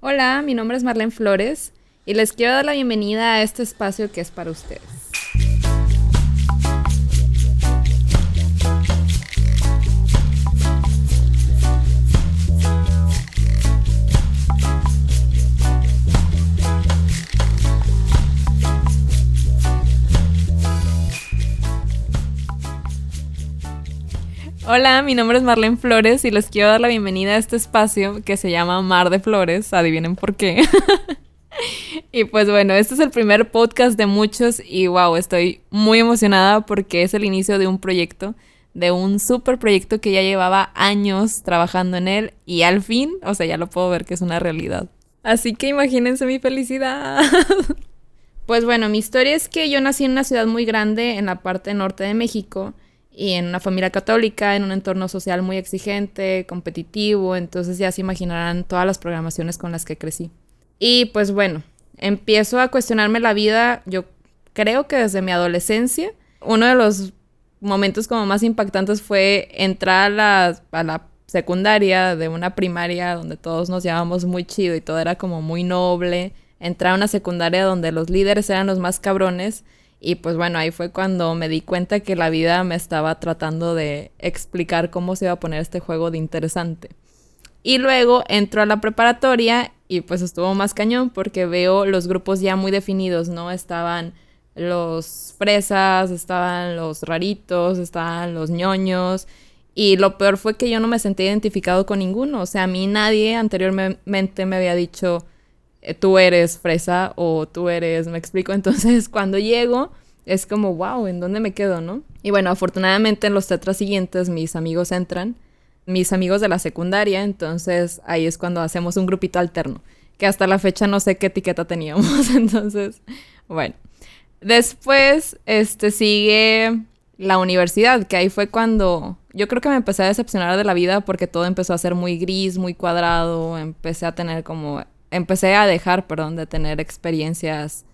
Hola, mi nombre es Marlene Flores y les quiero dar la bienvenida a este espacio que es para ustedes. Hola, mi nombre es Marlene Flores y les quiero dar la bienvenida a este espacio que se llama Mar de Flores, adivinen por qué. y pues bueno, este es el primer podcast de muchos y wow, estoy muy emocionada porque es el inicio de un proyecto, de un super proyecto que ya llevaba años trabajando en él y al fin, o sea, ya lo puedo ver que es una realidad. Así que imagínense mi felicidad. pues bueno, mi historia es que yo nací en una ciudad muy grande en la parte norte de México y en una familia católica, en un entorno social muy exigente, competitivo, entonces ya se imaginarán todas las programaciones con las que crecí. Y pues bueno, empiezo a cuestionarme la vida, yo creo que desde mi adolescencia, uno de los momentos como más impactantes fue entrar a la, a la secundaria de una primaria donde todos nos llevábamos muy chido y todo era como muy noble, entrar a una secundaria donde los líderes eran los más cabrones y pues bueno, ahí fue cuando me di cuenta que la vida me estaba tratando de explicar cómo se iba a poner este juego de interesante. Y luego entro a la preparatoria y pues estuvo más cañón porque veo los grupos ya muy definidos, ¿no? Estaban los fresas, estaban los raritos, estaban los ñoños. Y lo peor fue que yo no me sentí identificado con ninguno. O sea, a mí nadie anteriormente me había dicho, tú eres fresa o tú eres, me explico. Entonces, cuando llego, es como, wow, ¿en dónde me quedo, no? Y bueno, afortunadamente en los tetras siguientes mis amigos entran, mis amigos de la secundaria, entonces ahí es cuando hacemos un grupito alterno, que hasta la fecha no sé qué etiqueta teníamos, entonces, bueno. Después, este, sigue la universidad, que ahí fue cuando yo creo que me empecé a decepcionar de la vida porque todo empezó a ser muy gris, muy cuadrado, empecé a tener como empecé a dejar, perdón, de tener experiencias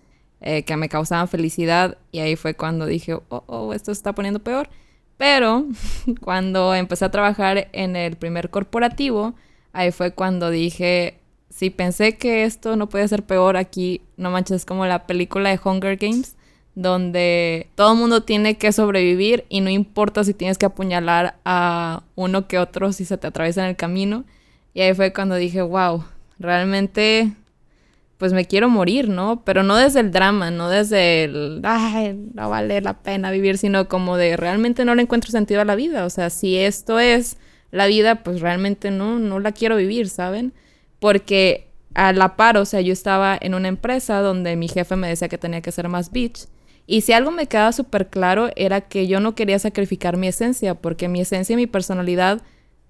eh, que me causaban felicidad y ahí fue cuando dije, oh, oh, esto se está poniendo peor. Pero cuando empecé a trabajar en el primer corporativo, ahí fue cuando dije, si pensé que esto no puede ser peor aquí, no manches, es como la película de Hunger Games, donde todo el mundo tiene que sobrevivir y no importa si tienes que apuñalar a uno que otro si se te atraviesa en el camino. Y ahí fue cuando dije, wow, realmente pues me quiero morir, ¿no? Pero no desde el drama, no desde el, ay, no vale la pena vivir, sino como de realmente no le encuentro sentido a la vida. O sea, si esto es la vida, pues realmente no, no la quiero vivir, ¿saben? Porque a la par, o sea, yo estaba en una empresa donde mi jefe me decía que tenía que ser más bitch. Y si algo me quedaba súper claro era que yo no quería sacrificar mi esencia, porque mi esencia y mi personalidad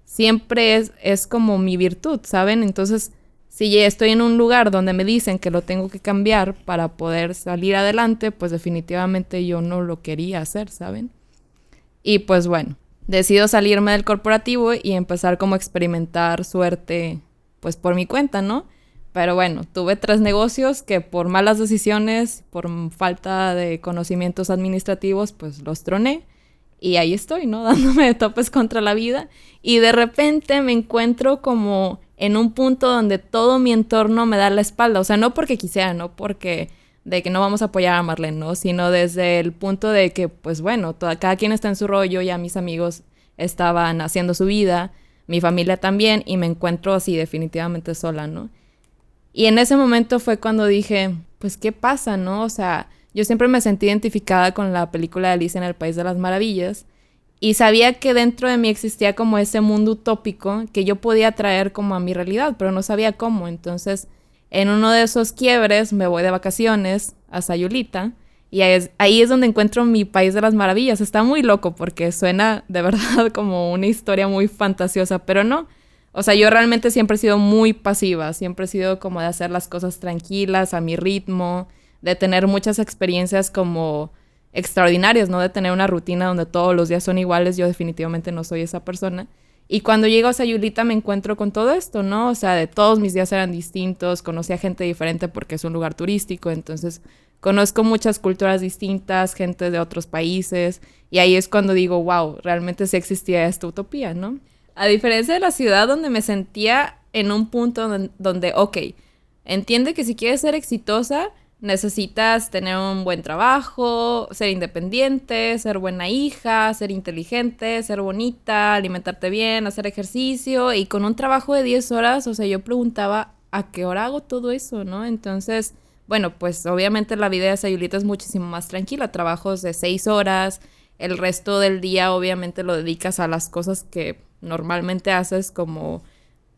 siempre es, es como mi virtud, ¿saben? Entonces si ya estoy en un lugar donde me dicen que lo tengo que cambiar para poder salir adelante, pues definitivamente yo no lo quería hacer, ¿saben? Y pues bueno, decido salirme del corporativo y empezar como a experimentar suerte, pues por mi cuenta, ¿no? Pero bueno, tuve tres negocios que por malas decisiones, por falta de conocimientos administrativos, pues los troné. Y ahí estoy, ¿no? Dándome de topes contra la vida. Y de repente me encuentro como en un punto donde todo mi entorno me da la espalda. O sea, no porque quisiera, no porque de que no vamos a apoyar a Marlene, ¿no? Sino desde el punto de que, pues bueno, toda, cada quien está en su rollo, ya mis amigos estaban haciendo su vida, mi familia también, y me encuentro así definitivamente sola, ¿no? Y en ese momento fue cuando dije, pues, ¿qué pasa, no? O sea, yo siempre me sentí identificada con la película de Alicia en el País de las Maravillas, y sabía que dentro de mí existía como ese mundo utópico que yo podía traer como a mi realidad, pero no sabía cómo. Entonces, en uno de esos quiebres me voy de vacaciones a Sayulita y ahí es, donde encuentro mi país de las maravillas. Está muy loco porque suena de verdad como una historia muy fantasiosa, pero no. O sea, yo realmente siempre he sido muy pasiva, siempre he sido como de hacer las cosas tranquilas, a mi ritmo, de tener muchas experiencias como extraordinarias, ¿no? De tener una rutina donde todos los días son iguales, yo definitivamente no soy esa persona. Y cuando llego a Sayulita me encuentro con todo esto, ¿no? O sea, de todos mis días eran distintos, conocí a gente diferente porque es un lugar turístico, entonces conozco muchas culturas distintas, gente de otros países, y ahí es cuando digo, wow, realmente sí existía esta utopía, ¿no? A diferencia de la ciudad donde me sentía en un punto donde, donde, ok, entiende que si quieres ser exitosa, necesitas tener un buen trabajo, ser independiente, ser buena hija, ser inteligente, ser bonita, alimentarte bien, hacer ejercicio y con un trabajo de 10 horas, o sea, yo preguntaba, ¿a qué hora hago todo eso, no? Entonces, bueno, pues obviamente la vida de Sayulita es muchísimo más tranquila, trabajos de 6 horas, el resto del día obviamente lo dedicas a las cosas que normalmente haces como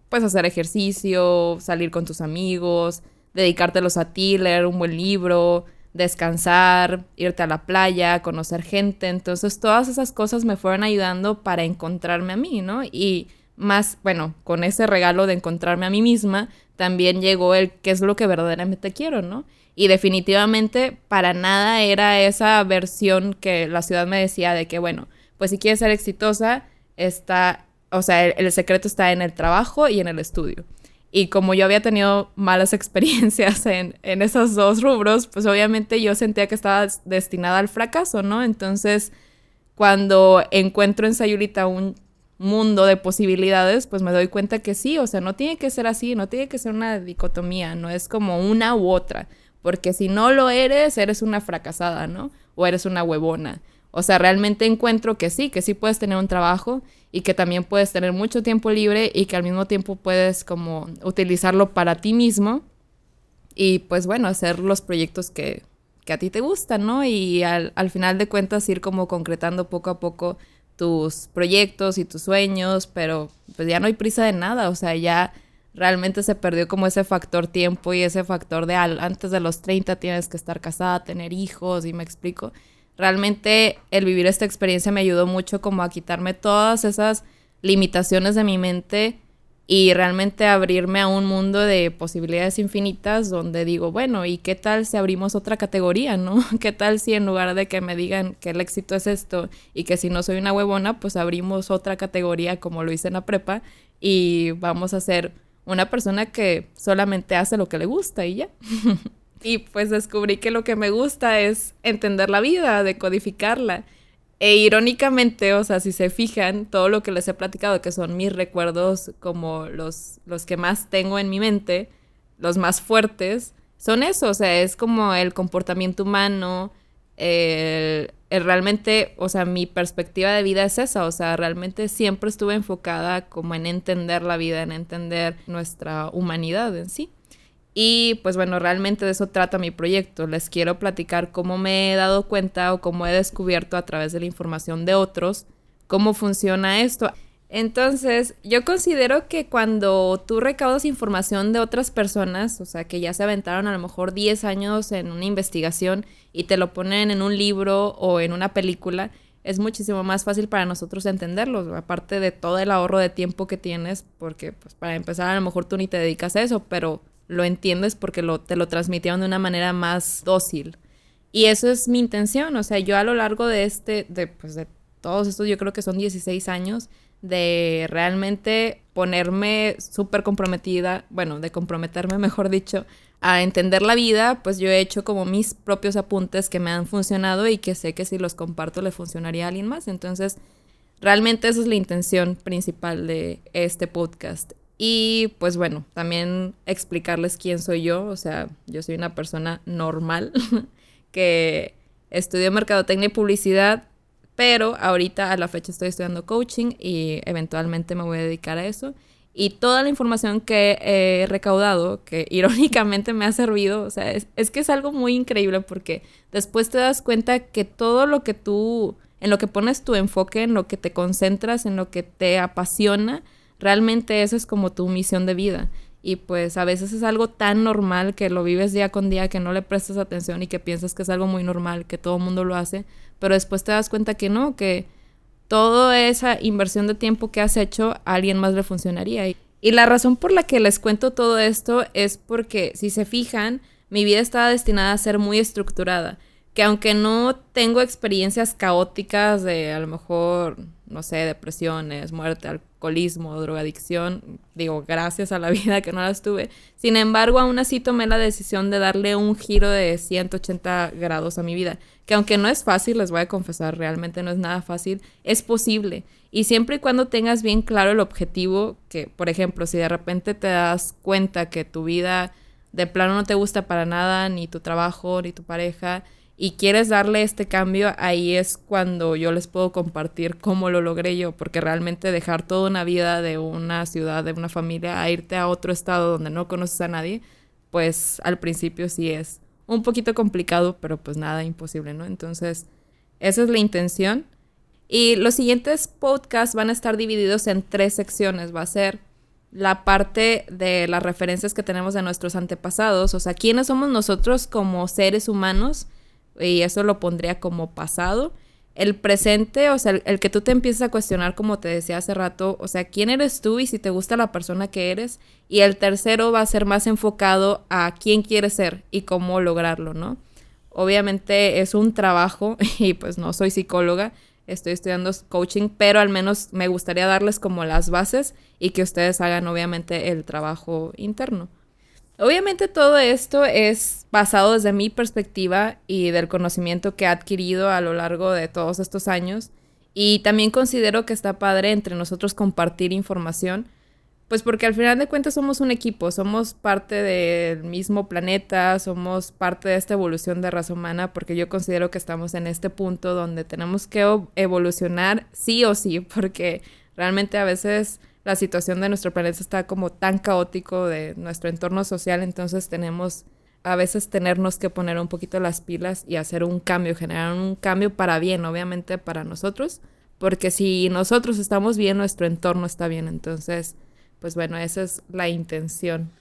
pues hacer ejercicio, salir con tus amigos, dedicártelos a ti, leer un buen libro, descansar, irte a la playa, conocer gente. Entonces todas esas cosas me fueron ayudando para encontrarme a mí, ¿no? Y más, bueno, con ese regalo de encontrarme a mí misma, también llegó el qué es lo que verdaderamente quiero, ¿no? Y definitivamente para nada era esa versión que la ciudad me decía de que, bueno, pues si quieres ser exitosa, está, o sea, el, secreto está en el trabajo y en el estudio. Y como yo había tenido malas experiencias en, en, esos dos rubros, pues obviamente yo sentía que estaba destinada al fracaso, ¿no? Entonces, cuando encuentro en Sayulita un mundo de posibilidades, pues me doy cuenta que sí, o sea, no tiene que ser así, no tiene que ser una dicotomía, no es como una u otra, porque si no lo eres, eres una fracasada, ¿no? O eres una huevona. O sea, realmente encuentro que sí, que sí puedes tener un trabajo y que también puedes tener mucho tiempo libre y que al mismo tiempo puedes como utilizarlo para ti mismo y pues bueno, hacer los proyectos que, que a ti te gustan, ¿no? Y al, al final de cuentas ir como concretando poco a poco tus proyectos y tus sueños, pero pues ya no hay prisa de nada, o sea, ya realmente se perdió como ese factor tiempo y ese factor de antes de los 30 tienes que estar casada, tener hijos y me explico realmente el vivir esta experiencia me ayudó mucho como a quitarme todas esas limitaciones de mi mente y realmente abrirme a un mundo de posibilidades infinitas donde digo, bueno, ¿y qué tal si abrimos otra categoría, no? ¿Qué tal si en lugar de que me digan que el éxito es esto y que si no soy una huevona, pues abrimos otra categoría como lo hice en la prepa y vamos a ser una persona que solamente hace lo que le gusta y ya. Y pues descubrí que lo que me gusta es entender la vida, decodificarla. E irónicamente, o sea, si se fijan, todo lo que les he platicado, que son mis recuerdos como los, los que más tengo en mi mente, los más fuertes, son eso, o sea, es como el comportamiento humano, el, realmente, o sea, mi perspectiva de vida es esa, o sea, realmente siempre estuve enfocada como en entender la vida, en entender nuestra humanidad en sí. Y pues bueno, realmente de eso trata mi proyecto. Les quiero platicar cómo me he dado cuenta o cómo he descubierto a través de la información de otros cómo funciona esto. Entonces, yo considero que cuando tú recaudas información de otras personas, o sea, que ya se aventaron a lo mejor 10 años en una investigación y te lo ponen en un libro o en una película, es muchísimo más fácil para nosotros entenderlos, aparte de todo el ahorro de tiempo que tienes, porque pues para empezar a lo mejor tú ni te dedicas a eso, pero lo entiendes porque te lo transmitieron de una manera más dócil. Y eso es mi intención, o sea, yo a lo largo de este, de, pues de todos estos, yo creo que son 16 años, de realmente ponerme súper comprometida, bueno, de comprometerme, mejor dicho, a entender la vida, pues yo he hecho como mis propios apuntes que me han funcionado y que sé que si los comparto le funcionaría a alguien más. Entonces, realmente esa es la intención principal de este podcast. Y pues bueno, también explicarles quién soy yo. O sea, yo soy una persona normal que estudió mercadotecnia y publicidad, pero ahorita a la fecha estoy estudiando coaching y eventualmente me voy a dedicar a eso. Y toda la información que he recaudado, que irónicamente me ha servido, o sea, es, es que es algo muy increíble porque después te das cuenta que todo lo que tú, en lo que pones tu enfoque, en lo que te concentras, en lo que te apasiona, realmente eso es como tu misión de vida. Y pues a veces es algo tan normal que lo vives día con día, que no le prestas atención y que piensas que es algo muy normal, que todo el mundo lo hace, pero después te das cuenta que no, que toda esa inversión de tiempo que has hecho a alguien más le funcionaría. Y la razón por la que les cuento todo esto es porque, si se fijan, mi vida estaba destinada a ser muy estructurada que aunque no tengo experiencias caóticas de a lo mejor, no sé, depresiones, muerte, alcoholismo, drogadicción, digo, gracias a la vida que no las tuve, sin embargo, aún así tomé la decisión de darle un giro de 180 grados a mi vida, que aunque no es fácil, les voy a confesar, realmente no es nada fácil, es posible. Y siempre y cuando tengas bien claro el objetivo, que por ejemplo, si de repente te das cuenta que tu vida de plano no te gusta para nada, ni tu trabajo, ni tu pareja, y quieres darle este cambio, ahí es cuando yo les puedo compartir cómo lo logré yo, porque realmente dejar toda una vida de una ciudad, de una familia, a irte a otro estado donde no conoces a nadie, pues al principio sí es un poquito complicado, pero pues nada imposible, ¿no? Entonces, esa es la intención. Y los siguientes podcasts van a estar divididos en tres secciones. Va a ser la parte de las referencias que tenemos de nuestros antepasados, o sea, quiénes somos nosotros como seres humanos y eso lo pondría como pasado. El presente, o sea, el, que tú te empieces a cuestionar, como te decía hace rato, o sea, quién eres tú y si te gusta la persona que eres. Y el tercero va a ser más enfocado a quién quieres ser y cómo lograrlo, ¿no? Obviamente es un trabajo y pues no soy psicóloga, estoy estudiando coaching, pero al menos me gustaría darles como las bases y que ustedes hagan obviamente el trabajo interno. Obviamente todo esto es basado desde mi perspectiva y del conocimiento que he adquirido a lo largo de todos estos años. Y también considero que está padre entre nosotros compartir información, pues porque al final de cuentas somos un equipo, somos parte del mismo planeta, somos parte de esta evolución de raza humana, porque yo considero que estamos en este punto donde tenemos que evolucionar sí o sí, porque realmente a veces la situación de nuestro planeta está como tan caótico de nuestro entorno social, entonces tenemos a veces tenernos que poner un poquito las pilas y hacer un cambio, generar un cambio para bien, obviamente para nosotros, porque si nosotros estamos bien, nuestro entorno está bien, entonces, pues bueno, esa es la intención.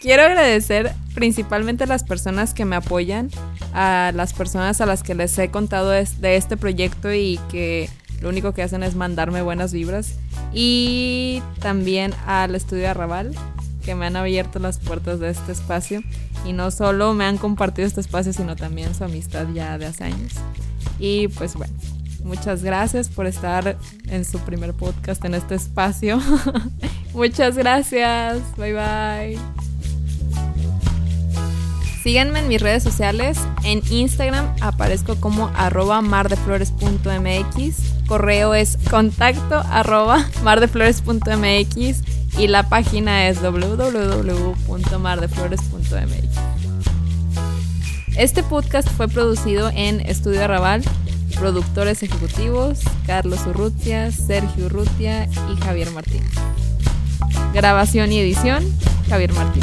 Quiero agradecer principalmente a las personas que me apoyan, a las personas a las que les he contado de este proyecto y que lo único que hacen es mandarme buenas vibras. Y también al estudio Arrabal, que me han abierto las puertas de este espacio. Y no solo me han compartido este espacio, sino también su amistad ya de hace años. Y pues bueno, muchas gracias por estar en su primer podcast en este espacio. muchas gracias. Bye bye. Síganme en mis redes sociales. En Instagram aparezco como arroba mardeflores.mx. Correo es contacto arroba mardeflores.mx y la página es www.mardeflores.mx. Este podcast fue producido en Estudio Arrabal. Productores ejecutivos Carlos Urrutia, Sergio Urrutia y Javier Martín. Grabación y edición Javier Martín.